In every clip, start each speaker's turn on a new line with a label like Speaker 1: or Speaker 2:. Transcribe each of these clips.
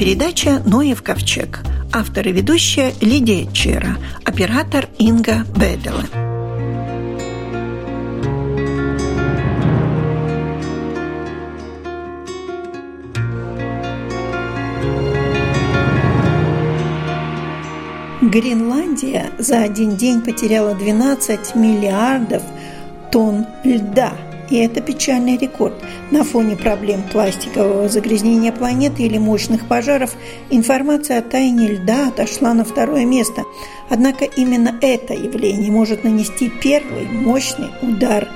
Speaker 1: передача «Ноев ковчег». Автор и ведущая Лидия Чера. Оператор Инга Бедела. Гренландия за один день потеряла 12 миллиардов тонн льда – и это печальный рекорд. На фоне проблем пластикового загрязнения планеты или мощных пожаров информация о тайне льда отошла на второе место. Однако именно это явление может нанести первый мощный удар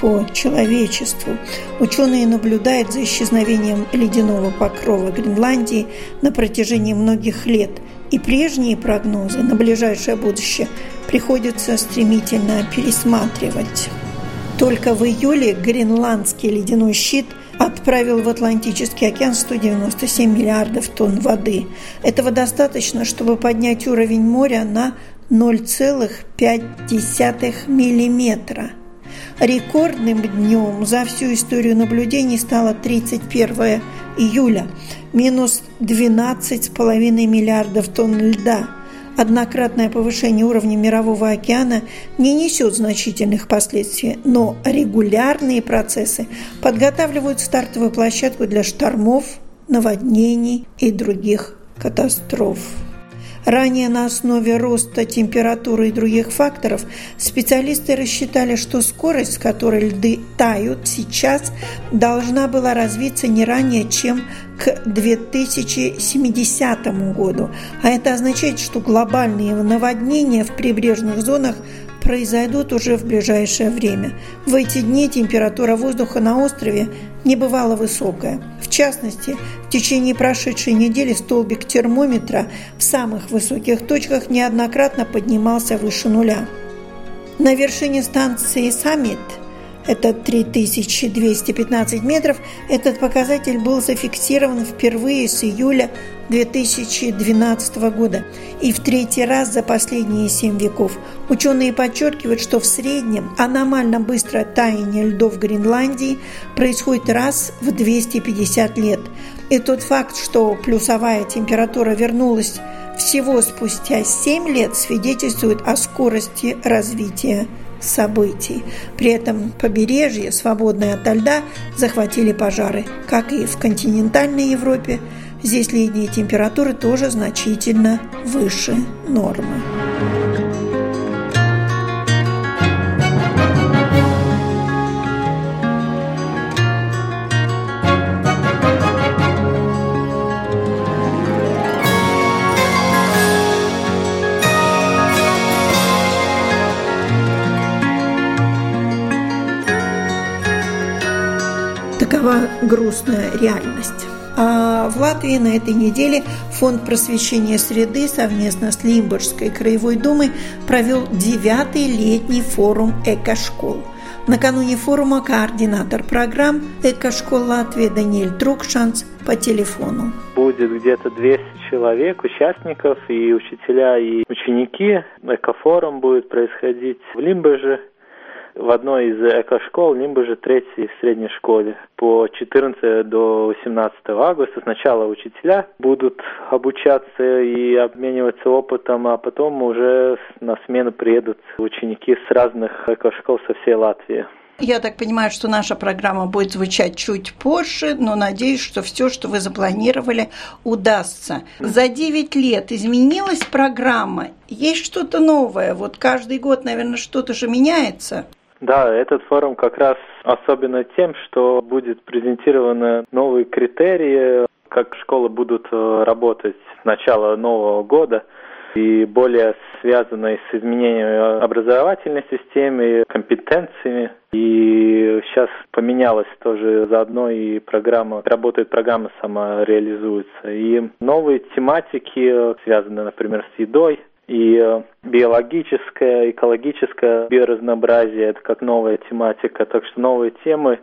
Speaker 1: по человечеству. Ученые наблюдают за исчезновением ледяного покрова Гренландии на протяжении многих лет, и прежние прогнозы на ближайшее будущее приходится стремительно пересматривать. Только в июле гренландский ледяной щит отправил в Атлантический океан 197 миллиардов тонн воды. Этого достаточно, чтобы поднять уровень моря на 0,5 миллиметра. Рекордным днем за всю историю наблюдений стало 31 июля – минус 12,5 миллиардов тонн льда – Однократное повышение уровня Мирового океана не несет значительных последствий, но регулярные процессы подготавливают стартовую площадку для штормов, наводнений и других катастроф. Ранее на основе роста температуры и других факторов специалисты рассчитали, что скорость, с которой льды тают сейчас, должна была развиться не ранее, чем к 2070 году. А это означает, что глобальные наводнения в прибрежных зонах произойдут уже в ближайшее время. В эти дни температура воздуха на острове не бывала высокая. В частности, в течение прошедшей недели столбик термометра в самых высоких точках неоднократно поднимался выше нуля. На вершине станции «Саммит» это 3215 метров. Этот показатель был зафиксирован впервые с июля 2012 года и в третий раз за последние семь веков. Ученые подчеркивают, что в среднем аномально быстрое таяние льдов Гренландии происходит раз в 250 лет. И тот факт, что плюсовая температура вернулась всего спустя 7 лет, свидетельствует о скорости развития событий. При этом побережье, свободное от льда, захватили пожары. Как и в континентальной Европе, здесь летние температуры тоже значительно выше нормы. Такова грустная реальность. А в Латвии на этой неделе Фонд просвещения среды совместно с Лимбургской краевой думой провел девятый летний форум экошкол. Накануне форума координатор программ «Экошкол Латвии» Даниэль Трукшанс по телефону.
Speaker 2: Будет где-то 200 человек, участников и учителя, и ученики. Экофорум будет происходить в Лимбеже в одной из экошкол, либо же третьей в средней школе. По 14 до 18 августа сначала учителя будут обучаться и обмениваться опытом, а потом уже на смену приедут ученики с разных экошкол со всей Латвии.
Speaker 1: Я так понимаю, что наша программа будет звучать чуть позже, но надеюсь, что все, что вы запланировали, удастся. За 9 лет изменилась программа? Есть что-то новое? Вот каждый год, наверное, что-то же меняется.
Speaker 2: Да, этот форум как раз особенно тем, что будет презентированы новые критерии, как школы будут э, работать с начала нового года и более связанные с изменением образовательной системы, компетенциями. И сейчас поменялась тоже заодно и программа, работает программа сама реализуется. И новые тематики, связанные, например, с едой, и э, биологическое, экологическое биоразнообразие, это как новая тематика, так что новые темы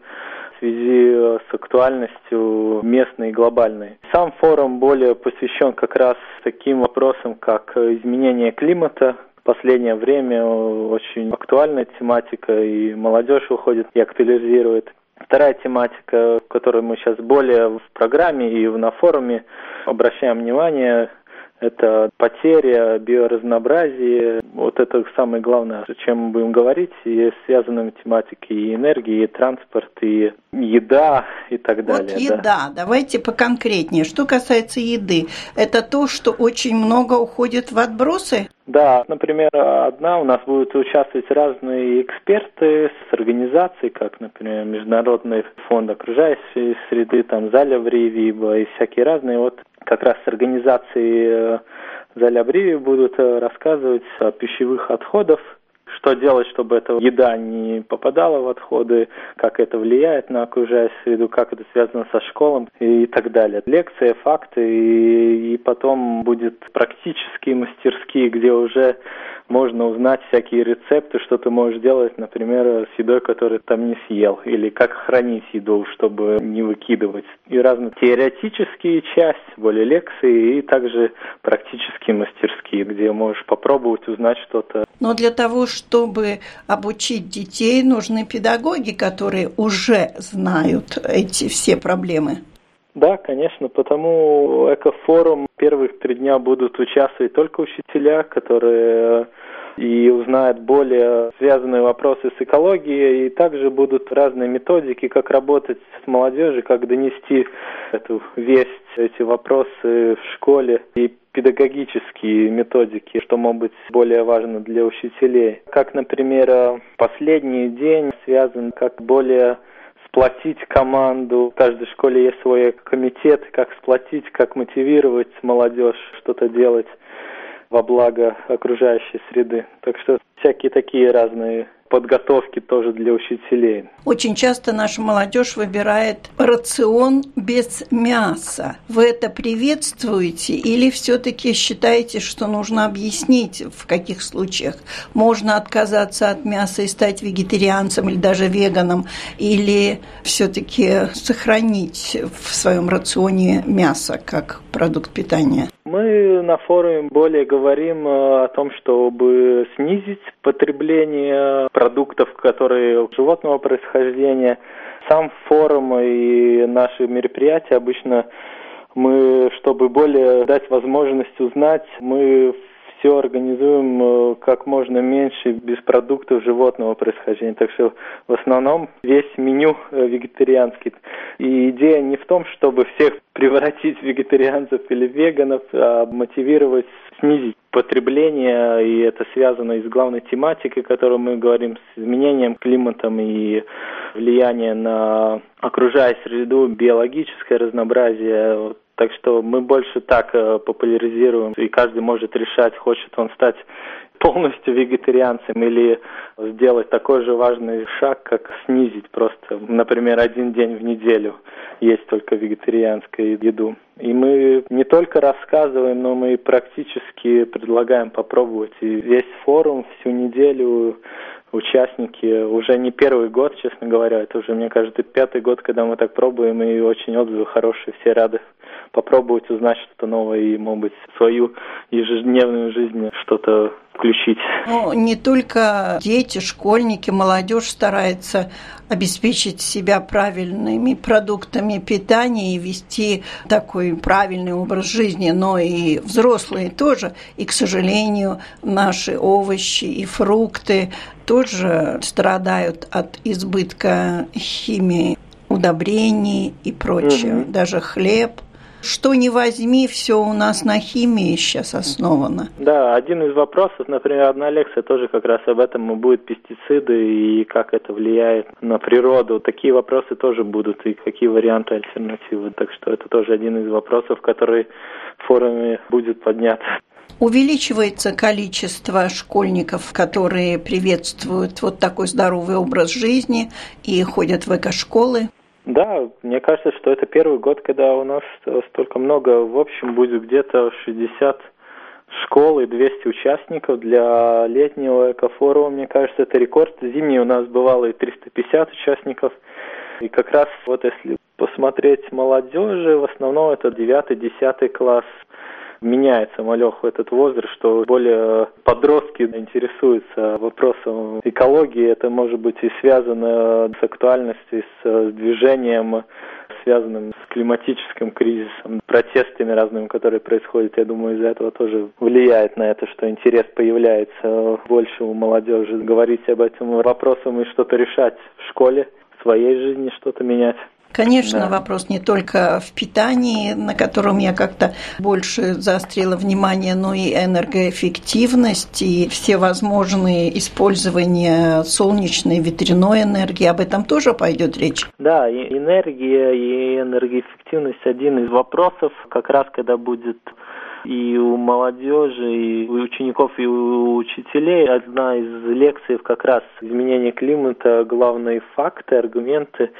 Speaker 2: в связи э, с актуальностью местной и глобальной. Сам форум более посвящен как раз таким вопросам, как изменение климата, последнее время очень актуальная тематика, и молодежь выходит и актуализирует. Вторая тематика, в которой мы сейчас более в программе и на форуме обращаем внимание, это потеря биоразнообразия. Вот это самое главное, о чем мы будем говорить. И связаны тематики и энергии, и транспорт, и еда, и так далее.
Speaker 3: Вот еда. Да. Давайте поконкретнее. Что касается еды, это то, что очень много уходит в отбросы?
Speaker 2: Да, например, одна у нас будут участвовать разные эксперты с организаций, как, например, Международный фонд окружающей среды, там, Заля Вривиба и всякие разные. Вот как раз организации э, Заля Бриви будут э, рассказывать о пищевых отходах, что делать, чтобы эта еда не попадала в отходы, как это влияет на окружающую среду, как это связано со школом и так далее. Лекции, факты, и, и потом будет практические мастерские, где уже можно узнать всякие рецепты, что ты можешь делать, например, с едой, которую там не съел, или как хранить еду, чтобы не выкидывать. И разные теоретические части, более лекции, и также практические мастерские, где можешь попробовать узнать что-то.
Speaker 3: Но для того, чтобы обучить детей, нужны педагоги, которые уже знают эти все проблемы.
Speaker 2: Да, конечно, потому экофорум первых три дня будут участвовать только учителя, которые и узнают более связанные вопросы с экологией, и также будут разные методики, как работать с молодежью, как донести эту весть, эти вопросы в школе и педагогические методики, что может быть более важно для учителей. Как, например, последний день связан как более сплотить команду. В каждой школе есть свой комитет, как сплотить, как мотивировать молодежь что-то делать во благо окружающей среды. Так что всякие такие разные подготовки тоже для учителей.
Speaker 3: Очень часто наша молодежь выбирает рацион без мяса. Вы это приветствуете или все-таки считаете, что нужно объяснить, в каких случаях можно отказаться от мяса и стать вегетарианцем или даже веганом, или все-таки сохранить в своем рационе мясо как продукт питания?
Speaker 2: Мы на форуме более говорим э, о том, чтобы снизить потребление продуктов, которые животного происхождения. Сам форум и наши мероприятия обычно мы, чтобы более дать возможность узнать, мы все организуем э, как можно меньше без продуктов животного происхождения. Так что в основном весь меню э, вегетарианский. И идея не в том, чтобы всех превратить в вегетарианцев или веганов, а мотивировать снизить потребление, и это связано и с главной тематикой, о которой мы говорим, с изменением климатом и влияние на окружающую среду, биологическое разнообразие. Так что мы больше так э, популяризируем, и каждый может решать, хочет он стать полностью вегетарианцем или сделать такой же важный шаг, как снизить просто, например, один день в неделю есть только вегетарианскую еду. И мы не только рассказываем, но мы практически предлагаем попробовать. И весь форум всю неделю участники уже не первый год, честно говоря, это уже, мне кажется, пятый год, когда мы так пробуем, и очень отзывы хорошие, все рады попробовать узнать что-то новое и, может быть, свою ежедневную жизнь что-то включить.
Speaker 3: Ну, не только дети, школьники, молодежь старается обеспечить себя правильными продуктами питания и вести такой правильный образ жизни, но и взрослые тоже. И, к сожалению, наши овощи и фрукты тоже страдают от избытка химии, удобрений и прочего. Угу. Даже хлеб – что не возьми, все у нас на химии сейчас основано.
Speaker 2: Да, один из вопросов, например, одна лекция тоже как раз об этом и будет пестициды и как это влияет на природу. Такие вопросы тоже будут и какие варианты альтернативы. Так что это тоже один из вопросов, который в форуме будет поднят.
Speaker 3: Увеличивается количество школьников, которые приветствуют вот такой здоровый образ жизни и ходят в экошколы.
Speaker 2: Да, мне кажется, что это первый год, когда у нас столько много, в общем, будет где-то 60 школ и 200 участников для летнего экофорума. Мне кажется, это рекорд. Зимний у нас бывало и 350 участников. И как раз вот если посмотреть молодежи, в основном это 9-10 класс. Меняется малех в этот возраст, что более подростки интересуются вопросом экологии. Это может быть и связано с актуальностью, с движением связанным с климатическим кризисом, протестами разными, которые происходят. Я думаю, из-за этого тоже влияет на это, что интерес появляется больше у молодежи говорить об этом вопросом и что-то решать в школе, в своей жизни что-то менять.
Speaker 1: Конечно, да. вопрос не только в питании, на котором я как-то больше заострила внимание, но и энергоэффективность и все возможные использования солнечной, ветряной энергии. Об этом тоже пойдет речь?
Speaker 2: Да, и энергия и энергоэффективность один из вопросов, как раз когда будет и у молодежи, и у учеников, и у учителей. Одна из лекций как раз изменение климата, главные факты, аргументы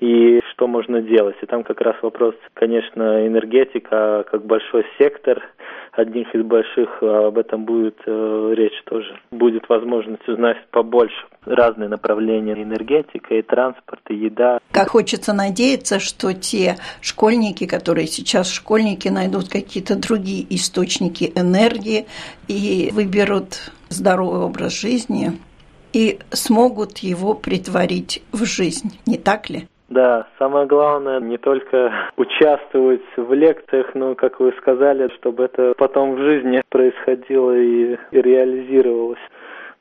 Speaker 2: и что можно делать. И там как раз вопрос, конечно, энергетика как большой сектор, одних из больших, а об этом будет э, речь тоже. Будет возможность узнать побольше разные направления энергетика и транспорт, и еда.
Speaker 1: Как хочется надеяться, что те школьники, которые сейчас школьники, найдут какие-то другие источники энергии и выберут здоровый образ жизни и смогут его притворить в жизнь, не так ли?
Speaker 2: Да, самое главное не только участвовать в лекциях, но, как вы сказали, чтобы это потом в жизни происходило и, и реализировалось.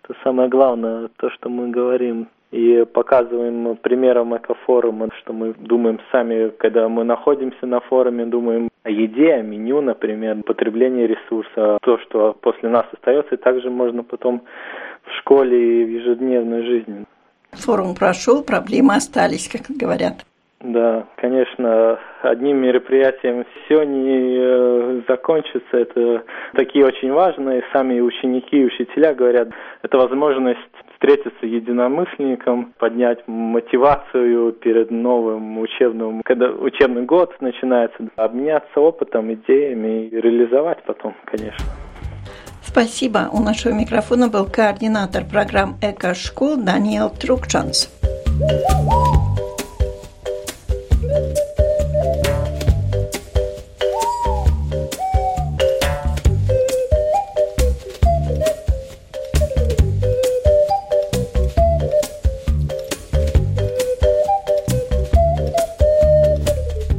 Speaker 2: Это самое главное, то, что мы говорим и показываем примером экофорума, что мы думаем сами, когда мы находимся на форуме, думаем о еде, о меню, например, потреблении ресурса, то, что после нас остается, и также можно потом в школе и в ежедневной жизни.
Speaker 1: Форум прошел, проблемы остались, как говорят.
Speaker 2: Да, конечно, одним мероприятием все не э, закончится. Это такие очень важные. Сами ученики и учителя говорят, это возможность встретиться единомышленником, поднять мотивацию перед новым учебным, когда учебный год начинается, обменяться опытом, идеями и реализовать потом, конечно.
Speaker 1: Спасибо. У нашего микрофона был координатор программ «Эко-школ» Даниэл Трукчанс.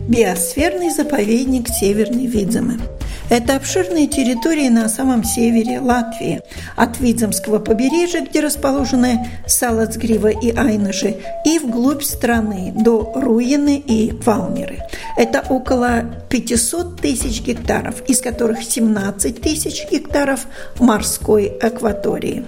Speaker 1: Биосферный заповедник Северный Видземы – это обширные территории на самом севере Латвии, от Видземского побережья, где расположены Салацгрива и Айныши, и вглубь страны до Руины и Валмеры. Это около 500 тысяч гектаров, из которых 17 тысяч гектаров морской акватории.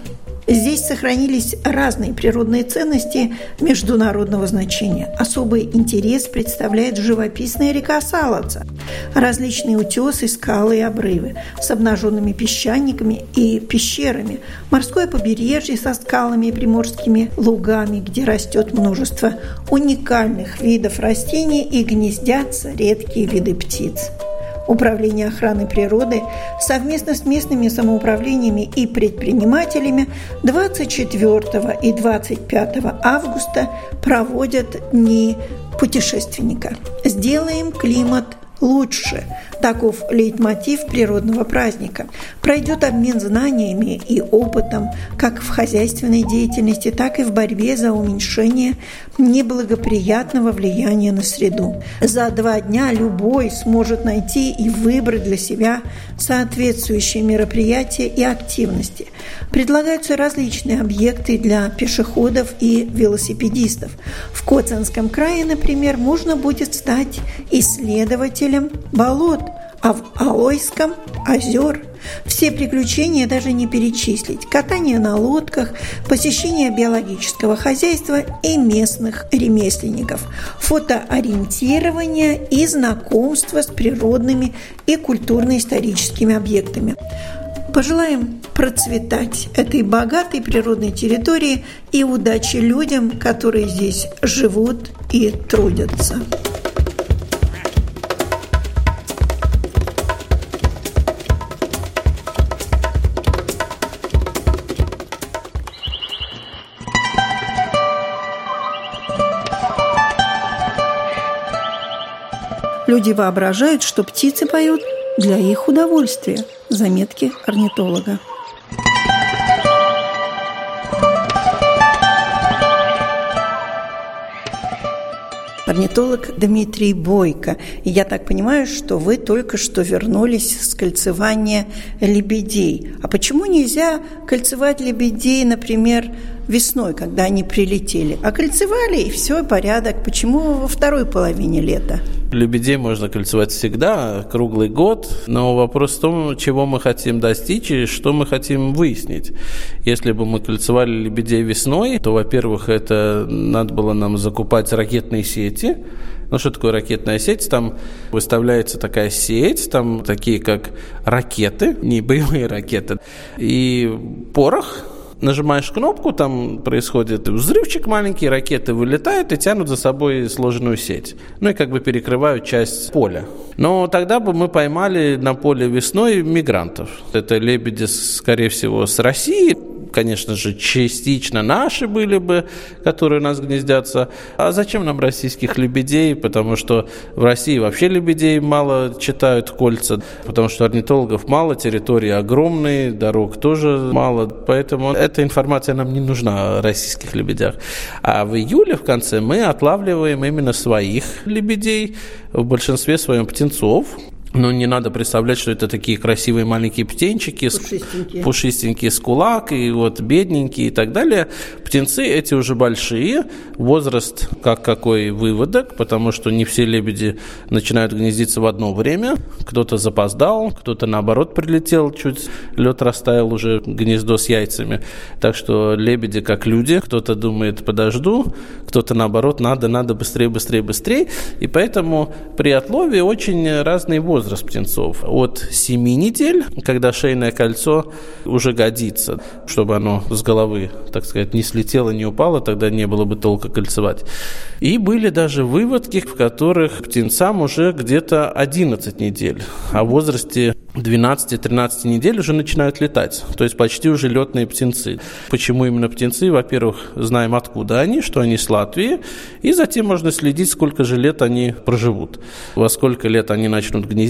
Speaker 1: Здесь сохранились разные природные ценности международного значения. Особый интерес представляет живописная река Салаца, различные утесы, скалы и обрывы с обнаженными песчаниками и пещерами, морское побережье со скалами и приморскими лугами, где растет множество уникальных видов растений и гнездятся редкие виды птиц. Управление охраны природы совместно с местными самоуправлениями и предпринимателями 24 и 25 августа проводят Дни путешественника. Сделаем климат лучше. Таков лейтмотив природного праздника. Пройдет обмен знаниями и опытом как в хозяйственной деятельности, так и в борьбе за уменьшение неблагоприятного влияния на среду. За два дня любой сможет найти и выбрать для себя соответствующие мероприятия и активности. Предлагаются различные объекты для пешеходов и велосипедистов. В Коцанском крае, например, можно будет стать исследователем болот, а в Алойском – озер. Все приключения даже не перечислить. Катание на лодках, посещение биологического хозяйства и местных ремесленников, фотоориентирование и знакомство с природными и культурно-историческими объектами. Пожелаем процветать этой богатой природной территории и удачи людям, которые здесь живут и трудятся. Люди воображают, что птицы поют для их удовольствия. Заметки орнитолога. орнитолог Дмитрий Бойко. И я так понимаю, что вы только что вернулись с кольцевания лебедей. А почему нельзя кольцевать лебедей, например, весной, когда они прилетели? А кольцевали, и все, порядок. Почему во второй половине лета?
Speaker 4: Лебедей можно кольцевать всегда, круглый год, но вопрос в том, чего мы хотим достичь и что мы хотим выяснить. Если бы мы кольцевали лебедей весной, то, во-первых, это надо было нам закупать ракетные сети, ну, что такое ракетная сеть? Там выставляется такая сеть, там такие как ракеты, не боевые ракеты, и порох, нажимаешь кнопку, там происходит взрывчик маленький, ракеты вылетают и тянут за собой сложенную сеть. Ну и как бы перекрывают часть поля. Но тогда бы мы поймали на поле весной мигрантов. Это лебеди, скорее всего, с России, конечно же, частично наши были бы, которые у нас гнездятся. А зачем нам российских лебедей? Потому что в России вообще лебедей мало читают кольца, потому что орнитологов мало, территории огромные, дорог тоже мало. Поэтому эта информация нам не нужна о российских лебедях. А в июле в конце мы отлавливаем именно своих лебедей, в большинстве своем птенцов, но не надо представлять, что это такие красивые маленькие птенчики, пушистенькие, пушистенькие с кулак, и вот бедненькие и так далее. Птенцы эти уже большие, возраст как какой выводок, потому что не все лебеди начинают гнездиться в одно время. Кто-то запоздал, кто-то наоборот прилетел, чуть лед растаял уже гнездо с яйцами. Так что лебеди как люди, кто-то думает подожду, кто-то наоборот надо, надо быстрее, быстрее, быстрее. И поэтому при отлове очень разный возраст возраст птенцов. От 7 недель, когда шейное кольцо уже годится, чтобы оно с головы, так сказать, не слетело, не упало, тогда не было бы толка кольцевать. И были даже выводки, в которых птенцам уже где-то 11 недель. А в возрасте 12-13 недель уже начинают летать. То есть почти уже летные птенцы. Почему именно птенцы? Во-первых, знаем откуда они, что они с Латвии. И затем можно следить, сколько же лет они проживут. Во сколько лет они начнут гнездиться,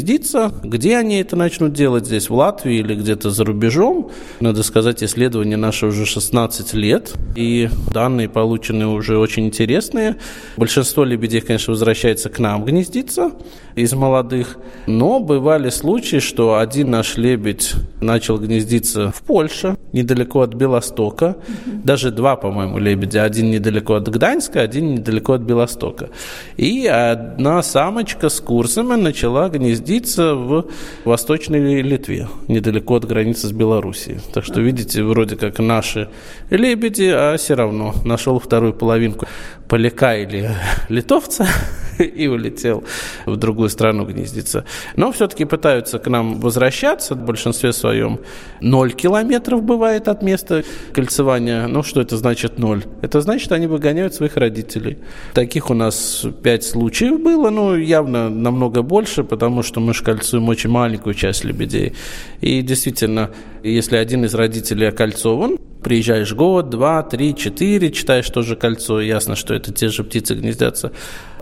Speaker 4: где они это начнут делать, здесь в Латвии или где-то за рубежом. Надо сказать, исследование наше уже 16 лет. И данные получены уже очень интересные. Большинство лебедей, конечно, возвращается к нам гнездиться из молодых. Но бывали случаи, что один наш лебедь начал гнездиться в Польше, недалеко от Белостока. Даже два, по-моему, лебедя. Один недалеко от Гданьска, один недалеко от Белостока. И одна самочка с курсами начала гнездиться в Восточной Литве, недалеко от границы с Белоруссией. Так что, видите, вроде как наши лебеди, а все равно нашел вторую половинку поляка или литовца и улетел в другую страну гнездиться. Но все-таки пытаются к нам возвращаться, в большинстве своем 0 километров бывает от места кольцевания. Ну, что это значит 0? Это значит, они выгоняют своих родителей. Таких у нас 5 случаев было, ну, явно намного больше, потому что мы же кольцуем очень маленькую часть лебедей. И действительно, если один из родителей окольцован, приезжаешь год, два, три, четыре, читаешь тоже кольцо, ясно, что это те же птицы гнездятся.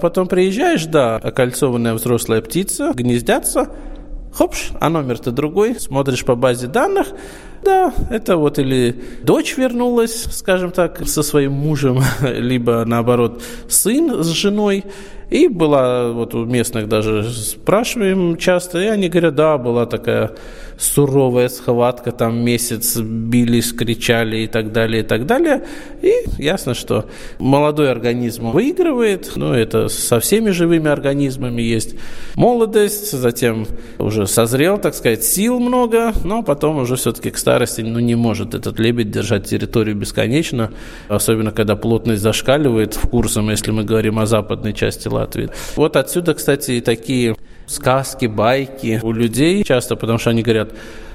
Speaker 4: Потом приезжаешь, да, окольцованная взрослая птица, гнездятся, хопш, а номер-то другой, смотришь по базе данных, да, это вот или дочь вернулась, скажем так, со своим мужем, либо наоборот сын с женой, и была, вот у местных даже спрашиваем часто, и они говорят, да, была такая суровая схватка, там месяц бились, кричали и так далее, и так далее. И ясно, что молодой организм выигрывает, ну, это со всеми живыми организмами есть молодость, затем уже созрел, так сказать, сил много, но потом уже все-таки к старости, ну, не может этот лебедь держать территорию бесконечно, особенно когда плотность зашкаливает в курсом, если мы говорим о западной части Латвии. Вот отсюда, кстати, и такие сказки, байки у людей часто, потому что они говорят,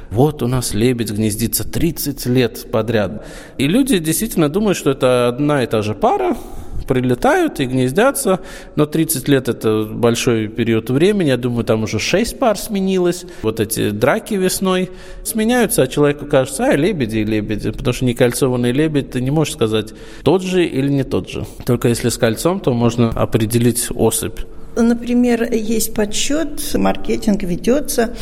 Speaker 4: вот у нас лебедь гнездится 30 лет подряд. И люди действительно думают, что это одна и та же пара, прилетают и гнездятся, но 30 лет это большой период времени, я думаю, там уже 6 пар сменилось, вот эти драки весной сменяются, а человеку кажется, а, лебеди и лебеди, потому что некольцованный лебедь, ты не можешь сказать, тот же или не тот же. Только если с кольцом, то можно определить особь
Speaker 1: Например, есть подсчет, маркетинг ведется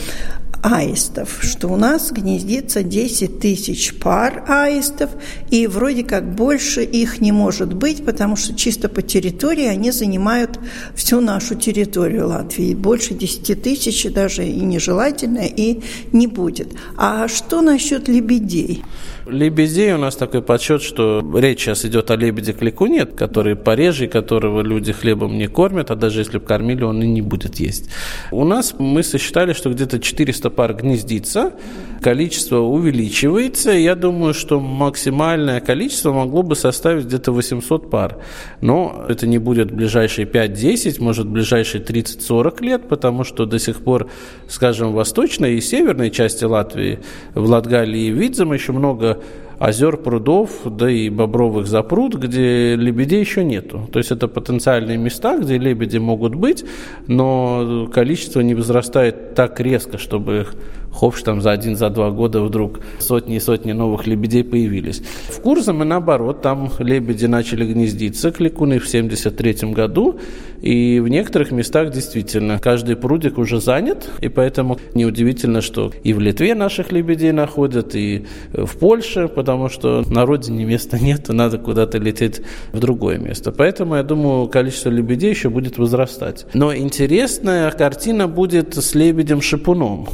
Speaker 1: аистов, что у нас гнездится 10 тысяч пар аистов, и вроде как больше их не может быть, потому что чисто по территории они занимают всю нашу территорию Латвии. Больше 10 тысяч даже и нежелательно, и не будет. А что насчет лебедей?
Speaker 4: Лебедей у нас такой подсчет, что речь сейчас идет о лебеде кликуне, который пореже, которого люди хлебом не кормят, а даже если бы кормили, он и не будет есть. У нас мы сосчитали, что где-то 400 пар гнездится, количество увеличивается. Я думаю, что максимальное количество могло бы составить где-то 800 пар. Но это не будет в ближайшие 5-10, может, в ближайшие 30-40 лет, потому что до сих пор, скажем, в восточной и северной части Латвии, в Латгалии и Видзем еще много озер, прудов, да и бобровых запруд, где лебедей еще нету. То есть это потенциальные места, где лебеди могут быть, но количество не возрастает так резко, чтобы их хопш там за один, за два года вдруг сотни и сотни новых лебедей появились. В Курзаме, наоборот, там лебеди начали гнездиться, кликуны в 73 году, и в некоторых местах действительно каждый прудик уже занят, и поэтому неудивительно, что и в Литве наших лебедей находят, и в Польше, потому что на родине места нет, надо куда-то лететь в другое место. Поэтому, я думаю, количество лебедей еще будет возрастать. Но интересная картина будет с лебедем-шипуном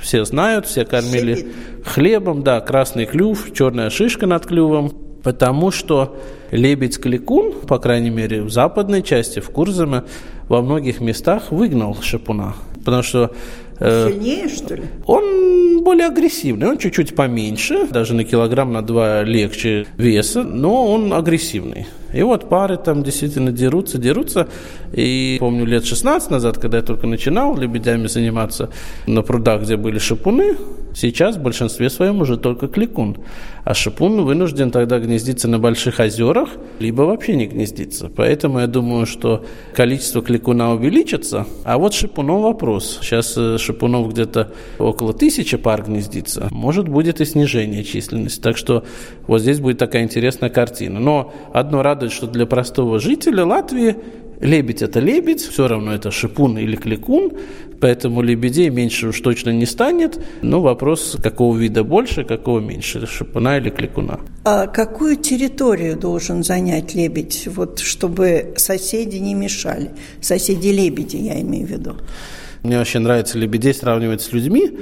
Speaker 4: все знают, все кормили хлебом, да, красный клюв, черная шишка над клювом, потому что лебедь-кликун, по крайней мере, в западной части, в Курзаме, во многих местах выгнал шипуна, потому что
Speaker 1: Сильнее, что ли?
Speaker 4: Он более агрессивный, он чуть-чуть поменьше, даже на килограмм на два легче веса, но он агрессивный. И вот пары там действительно дерутся, дерутся. И помню лет 16 назад, когда я только начинал лебедями заниматься на прудах, где были шипуны, сейчас в большинстве своем уже только кликун. А шипун вынужден тогда гнездиться на больших озерах, либо вообще не гнездиться. Поэтому я думаю, что количество кликуна увеличится. А вот шипунов вопрос. Сейчас э, шипунов где-то около тысячи пар гнездится. Может, будет и снижение численности. Так что вот здесь будет такая интересная картина. Но одно радует, что для простого жителя Латвии Лебедь – это лебедь, все равно это шипун или кликун, поэтому лебедей меньше уж точно не станет. Но вопрос, какого вида больше, какого меньше, шипуна или кликуна.
Speaker 1: А какую территорию должен занять лебедь, вот, чтобы соседи не мешали? Соседи-лебеди, я имею в виду.
Speaker 4: Мне вообще нравится лебедей сравнивать с людьми,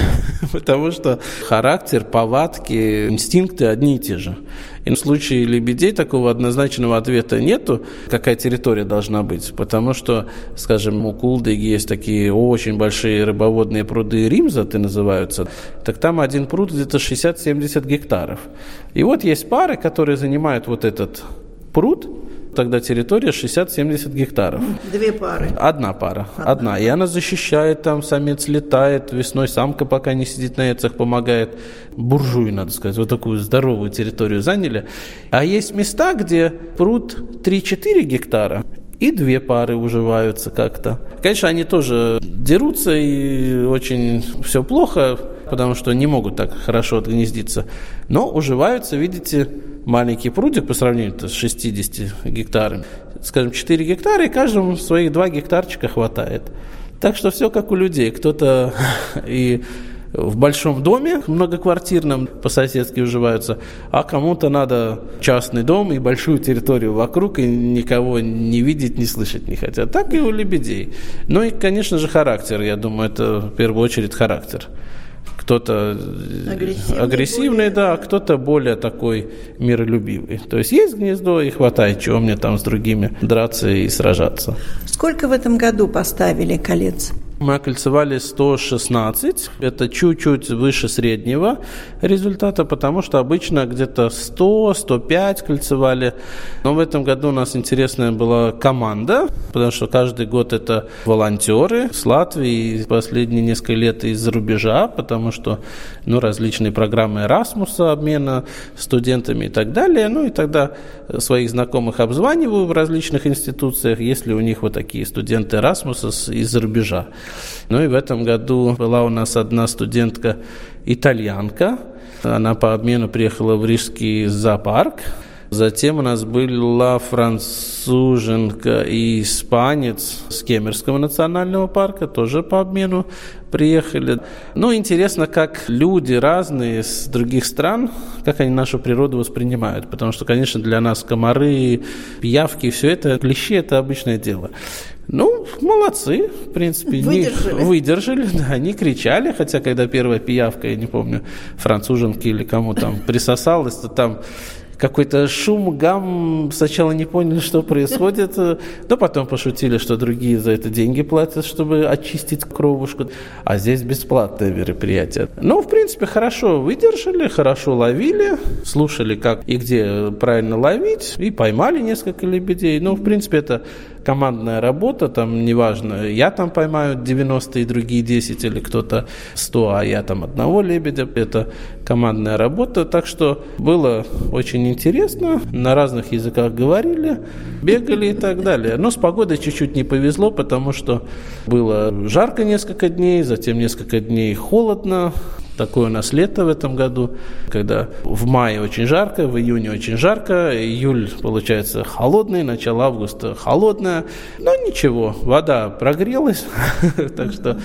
Speaker 4: потому что характер, повадки, инстинкты одни и те же. И в случае лебедей такого однозначного ответа нету, какая территория должна быть. Потому что, скажем, у Кулдыги есть такие очень большие рыбоводные пруды Римзаты называются. Так там один пруд где-то 60-70 гектаров. И вот есть пары, которые занимают вот этот пруд, тогда территория 60-70 гектаров.
Speaker 1: Две пары.
Speaker 4: Одна пара. Одна. Одна. И она защищает, там самец летает, весной самка пока не сидит на яйцах, помогает. Буржуи, надо сказать, вот такую здоровую территорию заняли. А есть места, где пруд 3-4 гектара, и две пары уживаются как-то. Конечно, они тоже дерутся, и очень все плохо, потому что не могут так хорошо отгнездиться. Но уживаются, видите, маленький прудик по сравнению с 60 гектарами. Скажем, 4 гектара, и каждому своих 2 гектарчика хватает. Так что все как у людей. Кто-то и в большом доме многоквартирном по-соседски уживаются, а кому-то надо частный дом и большую территорию вокруг, и никого не видеть, не слышать не хотят. Так и у лебедей. Ну и, конечно же, характер. Я думаю, это в первую очередь характер кто-то агрессивный, агрессивный да, а кто-то более такой миролюбивый. То есть есть гнездо и хватает, чего мне там с другими драться и сражаться.
Speaker 1: Сколько в этом году поставили колец?
Speaker 4: Мы окольцевали 116, это чуть-чуть выше среднего результата, потому что обычно где-то 100-105 кольцевали. Но в этом году у нас интересная была команда, потому что каждый год это волонтеры с Латвии, последние несколько лет из-за рубежа, потому что ну, различные программы Erasmus, обмена студентами и так далее. Ну и тогда своих знакомых обзваниваю в различных институциях, если у них вот такие студенты Erasmus из-за рубежа. Ну и в этом году была у нас одна студентка итальянка. Она по обмену приехала в Рижский зоопарк Затем у нас была француженка и испанец с Кемерского национального парка, тоже по обмену приехали. Ну, интересно, как люди разные с других стран, как они нашу природу воспринимают. Потому что, конечно, для нас комары, пиявки, все это, клещи – это обычное дело. Ну, молодцы, в принципе.
Speaker 1: Выдержали.
Speaker 4: Не, выдержали, да, они кричали, хотя когда первая пиявка, я не помню, француженки или кому там присосалась, то там какой-то шум, гам, сначала не поняли, что происходит, но потом пошутили, что другие за это деньги платят, чтобы очистить кровушку, а здесь бесплатное мероприятие. Ну, в принципе, хорошо выдержали, хорошо ловили, слушали, как и где правильно ловить, и поймали несколько лебедей. Ну, в принципе, это командная работа, там неважно, я там поймаю 90 и другие 10 или кто-то 100, а я там одного лебедя, это командная работа, так что было очень интересно, на разных языках говорили, бегали и так далее. Но с погодой чуть-чуть не повезло, потому что было жарко несколько дней, затем несколько дней холодно, Такое у нас лето в этом году, когда в мае очень жарко, в июне очень жарко, июль получается холодный, начало августа холодное. Но ничего, вода прогрелась, так что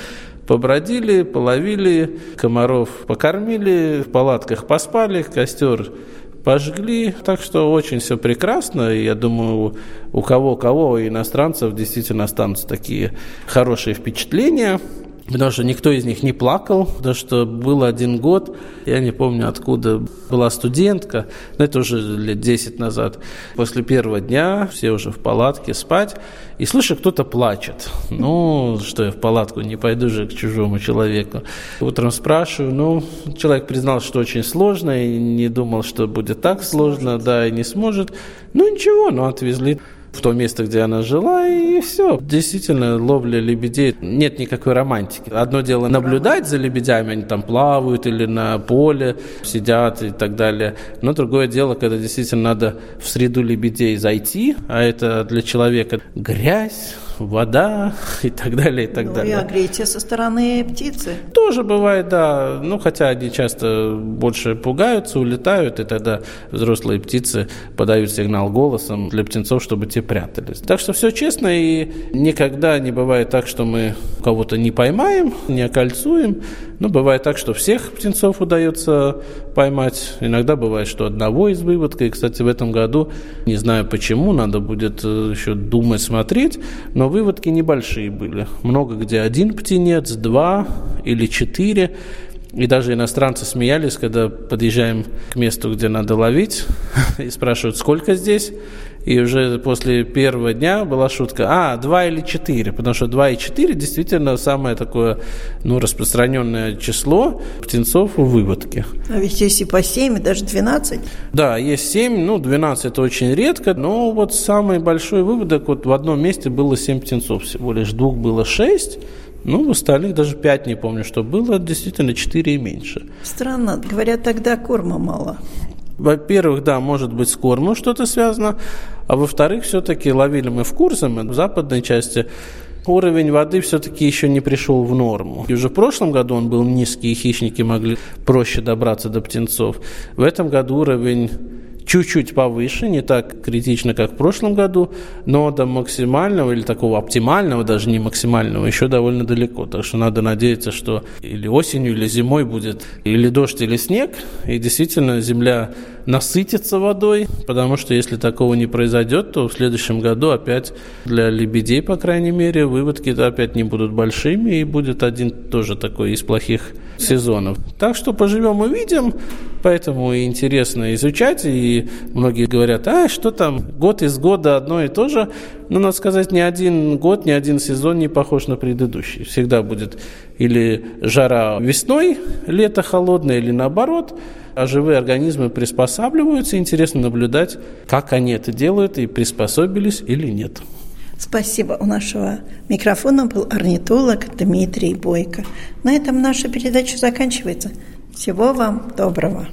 Speaker 4: побродили, половили, комаров покормили, в палатках поспали, костер пожгли. Так что очень все прекрасно. Я думаю, у кого-кого иностранцев действительно останутся такие хорошие впечатления потому что никто из них не плакал, потому что был один год, я не помню откуда, была студентка, но это уже лет 10 назад. После первого дня все уже в палатке спать, и слышу, кто-то плачет. Ну, что я в палатку не пойду же к чужому человеку. Утром спрашиваю, ну, человек признал, что очень сложно, и не думал, что будет так сложно, да, и не сможет. Ну, ничего, ну, отвезли в то место, где она жила, и все. Действительно, ловля лебедей, нет никакой романтики. Одно дело наблюдать за лебедями, они там плавают или на поле сидят и так далее. Но другое дело, когда действительно надо в среду лебедей зайти, а это для человека грязь, вода и так далее, и так
Speaker 1: ну,
Speaker 4: далее.
Speaker 1: и агрессия со стороны птицы.
Speaker 4: Тоже бывает, да. Ну, хотя они часто больше пугаются, улетают, и тогда взрослые птицы подают сигнал голосом для птенцов, чтобы те прятались. Так что все честно, и никогда не бывает так, что мы кого-то не поймаем, не окольцуем. Но бывает так, что всех птенцов удается поймать. Иногда бывает, что одного из выводка. И, кстати, в этом году, не знаю почему, надо будет э, еще думать, смотреть, но выводки небольшие были. Много где один птенец, два или четыре. И даже иностранцы смеялись, когда подъезжаем к месту, где надо ловить, и спрашивают, сколько здесь. И уже после первого дня была шутка, а, два или четыре, потому что два и четыре действительно самое такое, ну, распространенное число птенцов у выводки.
Speaker 1: А ведь есть и по семь, и даже двенадцать.
Speaker 4: Да, есть семь, ну, двенадцать это очень редко, но вот самый большой выводок, вот в одном месте было семь птенцов всего лишь, двух было шесть, ну, в остальных даже пять не помню, что было, действительно четыре и меньше.
Speaker 1: Странно, говорят, тогда корма мало.
Speaker 4: Во-первых, да, может быть, с кормом что-то связано, а во-вторых, все-таки ловили мы в Курзаме, в западной части, уровень воды все-таки еще не пришел в норму. И уже в прошлом году он был низкий, и хищники могли проще добраться до птенцов. В этом году уровень чуть-чуть повыше, не так критично, как в прошлом году, но до максимального или такого оптимального, даже не максимального, еще довольно далеко. Так что надо надеяться, что или осенью, или зимой будет или дождь, или снег, и действительно земля насытится водой, потому что если такого не произойдет, то в следующем году опять для лебедей, по крайней мере, выводки опять не будут большими, и будет один тоже такой из плохих сезонов. Так что поживем увидим, поэтому и интересно изучать, и многие говорят, а что там, год из года одно и то же. Но, надо сказать, ни один год, ни один сезон не похож на предыдущий. Всегда будет или жара весной, лето холодное, или наоборот – а живые организмы приспосабливаются. Интересно наблюдать, как они это делают и приспособились или нет.
Speaker 1: Спасибо. У нашего микрофона был орнитолог Дмитрий Бойко. На этом наша передача заканчивается. Всего вам доброго.